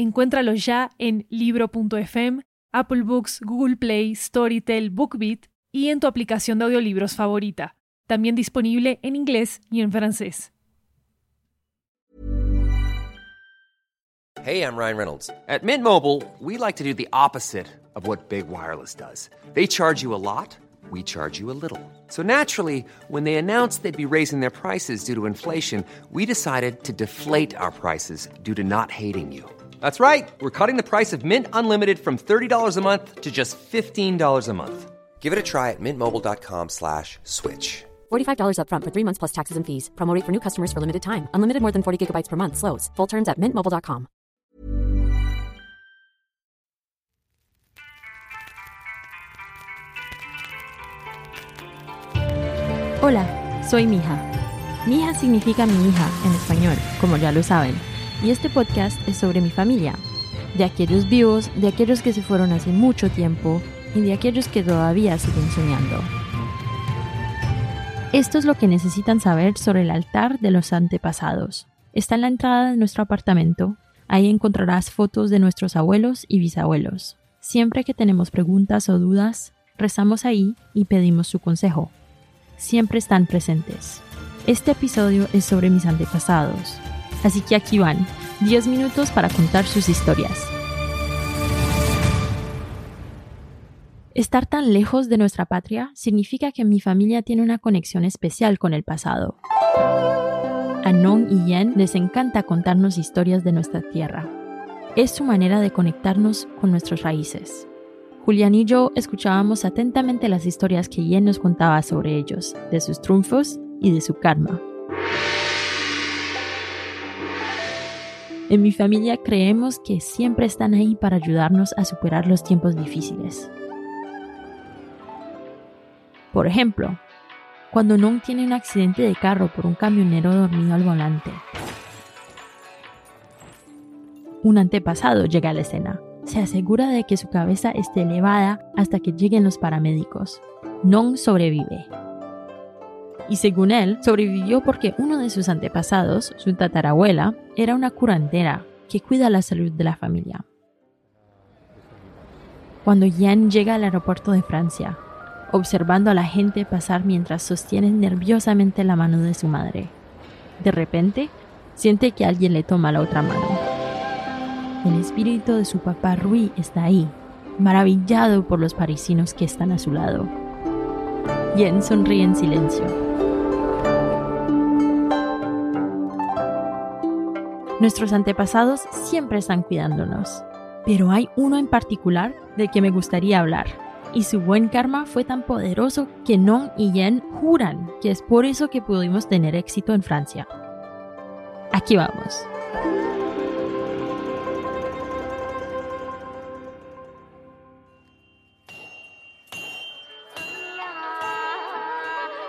Encuéntralo ya en libro.fm, Apple Books, Google Play, Storytel, BookBeat y en tu aplicación de audiolibros favorita. También disponible en inglés y en francés. Hey, I'm Ryan Reynolds. At Mint Mobile, we like to do the opposite of what Big Wireless does. They charge you a lot, we charge you a little. So naturally, when they announced they'd be raising their prices due to inflation, we decided to deflate our prices due to not hating you. That's right. We're cutting the price of Mint Unlimited from $30 a month to just $15 a month. Give it a try at mintmobile.com slash switch. $45 upfront for three months plus taxes and fees. Promo rate for new customers for limited time. Unlimited more than 40 gigabytes per month. Slows. Full terms at mintmobile.com. Hola, soy Mija. Mija significa mi hija en español, como ya lo saben. Y este podcast es sobre mi familia, de aquellos vivos, de aquellos que se fueron hace mucho tiempo y de aquellos que todavía siguen soñando. Esto es lo que necesitan saber sobre el altar de los antepasados. Está en la entrada de nuestro apartamento. Ahí encontrarás fotos de nuestros abuelos y bisabuelos. Siempre que tenemos preguntas o dudas, rezamos ahí y pedimos su consejo. Siempre están presentes. Este episodio es sobre mis antepasados, Así que aquí van, 10 minutos para contar sus historias. Estar tan lejos de nuestra patria significa que mi familia tiene una conexión especial con el pasado. A y Yen les encanta contarnos historias de nuestra tierra. Es su manera de conectarnos con nuestras raíces. Julián y yo escuchábamos atentamente las historias que Yen nos contaba sobre ellos, de sus triunfos y de su karma. En mi familia creemos que siempre están ahí para ayudarnos a superar los tiempos difíciles. Por ejemplo, cuando Non tiene un accidente de carro por un camionero dormido al volante. Un antepasado llega a la escena. Se asegura de que su cabeza esté elevada hasta que lleguen los paramédicos. Non sobrevive, y según él, sobrevivió porque uno de sus antepasados, su tatarabuela, era una curandera que cuida la salud de la familia. Cuando Yan llega al aeropuerto de Francia, observando a la gente pasar mientras sostiene nerviosamente la mano de su madre, de repente siente que alguien le toma la otra mano. El espíritu de su papá Rui está ahí, maravillado por los parisinos que están a su lado. Yen sonríe en silencio Nuestros antepasados siempre están cuidándonos, pero hay uno en particular del que me gustaría hablar. Y su buen karma fue tan poderoso que Non y Yen juran que es por eso que pudimos tener éxito en Francia. Aquí vamos.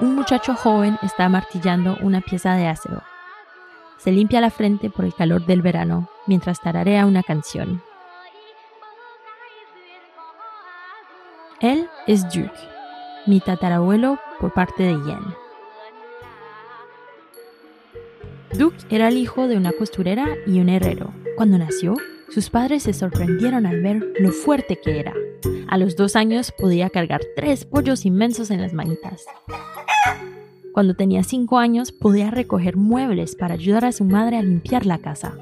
Un muchacho joven está martillando una pieza de acero se limpia la frente por el calor del verano mientras tararea una canción. Él es Duke, mi tatarabuelo por parte de Yen. Duke era el hijo de una costurera y un herrero. Cuando nació, sus padres se sorprendieron al ver lo fuerte que era. A los dos años podía cargar tres pollos inmensos en las manitas. Cuando tenía 5 años podía recoger muebles para ayudar a su madre a limpiar la casa.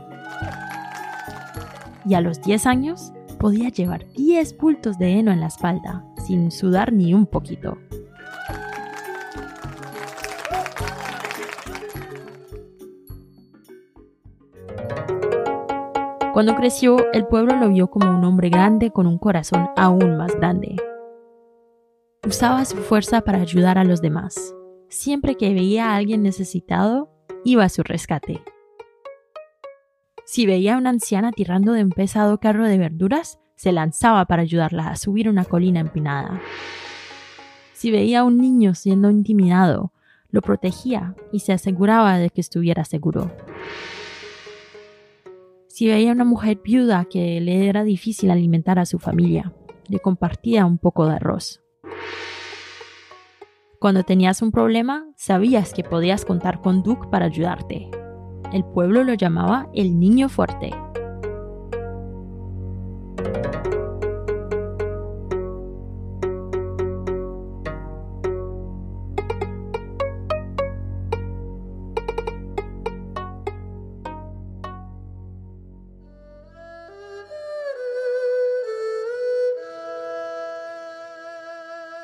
Y a los 10 años podía llevar 10 bultos de heno en la espalda, sin sudar ni un poquito. Cuando creció, el pueblo lo vio como un hombre grande con un corazón aún más grande. Usaba su fuerza para ayudar a los demás siempre que veía a alguien necesitado, iba a su rescate. Si veía a una anciana tirando de un pesado carro de verduras, se lanzaba para ayudarla a subir una colina empinada. Si veía a un niño siendo intimidado, lo protegía y se aseguraba de que estuviera seguro. Si veía a una mujer viuda que le era difícil alimentar a su familia, le compartía un poco de arroz. Cuando tenías un problema, sabías que podías contar con Duke para ayudarte. El pueblo lo llamaba el niño fuerte.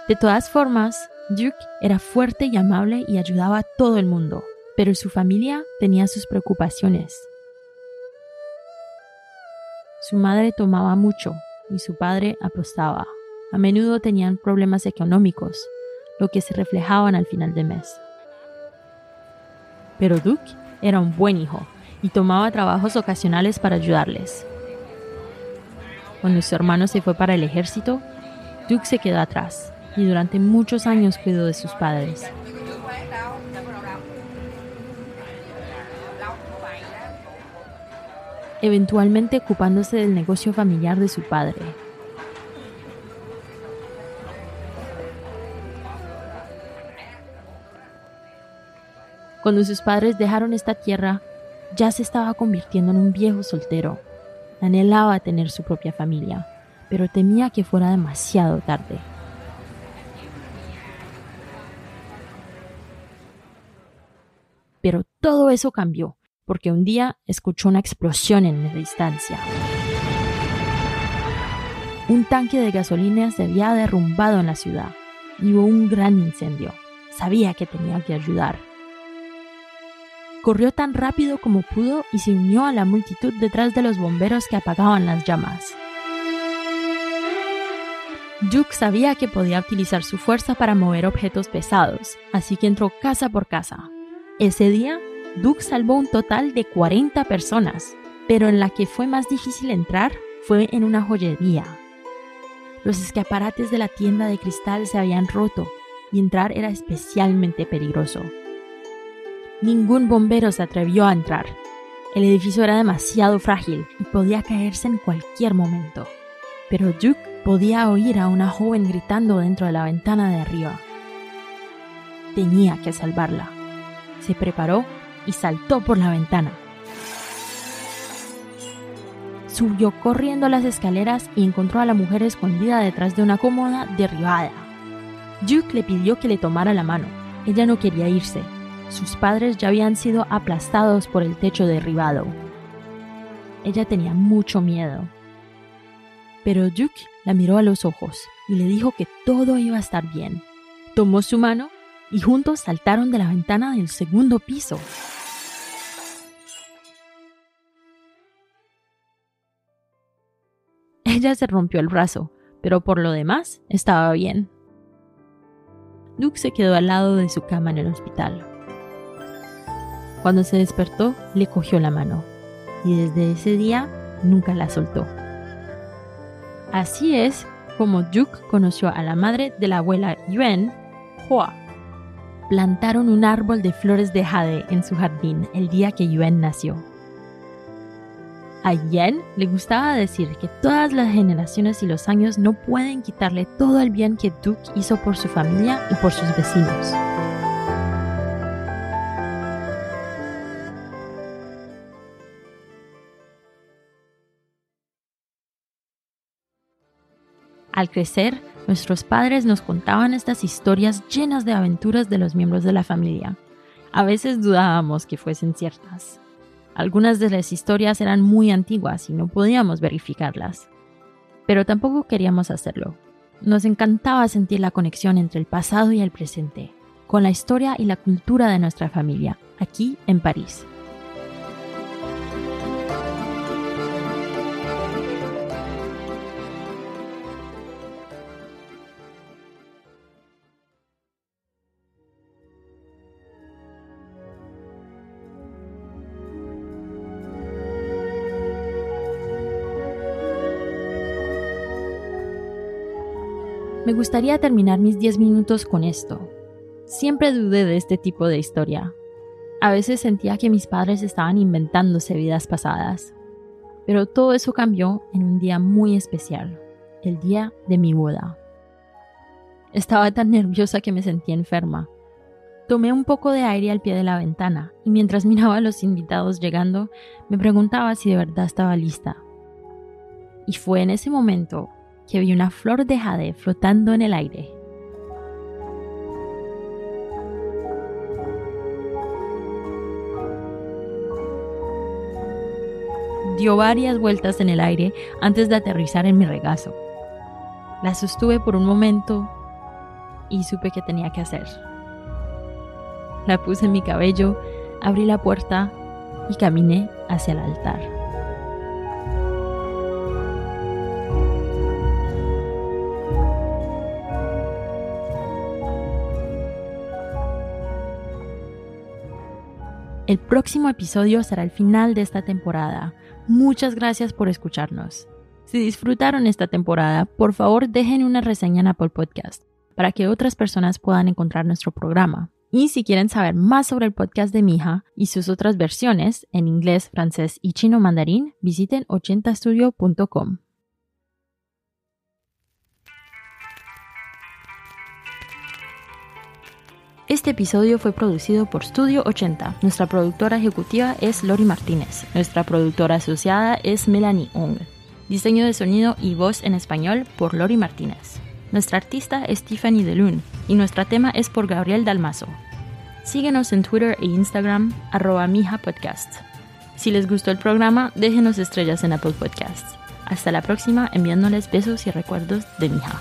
De todas formas, Duke era fuerte y amable y ayudaba a todo el mundo, pero su familia tenía sus preocupaciones. Su madre tomaba mucho y su padre apostaba. A menudo tenían problemas económicos, lo que se reflejaban al final del mes. Pero Duke era un buen hijo y tomaba trabajos ocasionales para ayudarles. Cuando su hermano se fue para el ejército, Duke se quedó atrás y durante muchos años cuidó de sus padres. eventualmente ocupándose del negocio familiar de su padre. Cuando sus padres dejaron esta tierra, ya se estaba convirtiendo en un viejo soltero. Anhelaba tener su propia familia, pero temía que fuera demasiado tarde. Pero todo eso cambió, porque un día escuchó una explosión en la distancia. Un tanque de gasolina se había derrumbado en la ciudad y hubo un gran incendio. Sabía que tenía que ayudar. Corrió tan rápido como pudo y se unió a la multitud detrás de los bomberos que apagaban las llamas. Duke sabía que podía utilizar su fuerza para mover objetos pesados, así que entró casa por casa, ese día, Duke salvó un total de 40 personas, pero en la que fue más difícil entrar fue en una joyería. Los escaparates de la tienda de cristal se habían roto y entrar era especialmente peligroso. Ningún bombero se atrevió a entrar. El edificio era demasiado frágil y podía caerse en cualquier momento. Pero Duke podía oír a una joven gritando dentro de la ventana de arriba. Tenía que salvarla se preparó y saltó por la ventana. Subió corriendo las escaleras y encontró a la mujer escondida detrás de una cómoda derribada. Duke le pidió que le tomara la mano. Ella no quería irse. Sus padres ya habían sido aplastados por el techo derribado. Ella tenía mucho miedo. Pero Duke la miró a los ojos y le dijo que todo iba a estar bien. Tomó su mano y juntos saltaron de la ventana del segundo piso. Ella se rompió el brazo, pero por lo demás estaba bien. Duke se quedó al lado de su cama en el hospital. Cuando se despertó, le cogió la mano y desde ese día nunca la soltó. Así es como Duke conoció a la madre de la abuela Yuen, Hua plantaron un árbol de flores de jade en su jardín el día que Yuen nació. A Yen le gustaba decir que todas las generaciones y los años no pueden quitarle todo el bien que Duke hizo por su familia y por sus vecinos. Al crecer, Nuestros padres nos contaban estas historias llenas de aventuras de los miembros de la familia. A veces dudábamos que fuesen ciertas. Algunas de las historias eran muy antiguas y no podíamos verificarlas. Pero tampoco queríamos hacerlo. Nos encantaba sentir la conexión entre el pasado y el presente, con la historia y la cultura de nuestra familia, aquí en París. Me gustaría terminar mis 10 minutos con esto. Siempre dudé de este tipo de historia. A veces sentía que mis padres estaban inventándose vidas pasadas. Pero todo eso cambió en un día muy especial, el día de mi boda. Estaba tan nerviosa que me sentía enferma. Tomé un poco de aire al pie de la ventana y mientras miraba a los invitados llegando, me preguntaba si de verdad estaba lista. Y fue en ese momento que vi una flor de jade flotando en el aire. Dio varias vueltas en el aire antes de aterrizar en mi regazo. La sostuve por un momento y supe que tenía que hacer. La puse en mi cabello, abrí la puerta y caminé hacia el altar. El próximo episodio será el final de esta temporada. Muchas gracias por escucharnos. Si disfrutaron esta temporada, por favor dejen una reseña en Apple Podcast para que otras personas puedan encontrar nuestro programa. Y si quieren saber más sobre el podcast de Mija y sus otras versiones en inglés, francés y chino mandarín, visiten 80studio.com. Este episodio fue producido por Studio 80. Nuestra productora ejecutiva es Lori Martínez. Nuestra productora asociada es Melanie Ong. Diseño de sonido y voz en español por Lori Martínez. Nuestra artista es Tiffany DeLune y nuestro tema es por Gabriel Dalmazo. Síguenos en Twitter e Instagram, arroba Podcast. Si les gustó el programa, déjenos estrellas en Apple Podcasts. Hasta la próxima, enviándoles besos y recuerdos de Mija.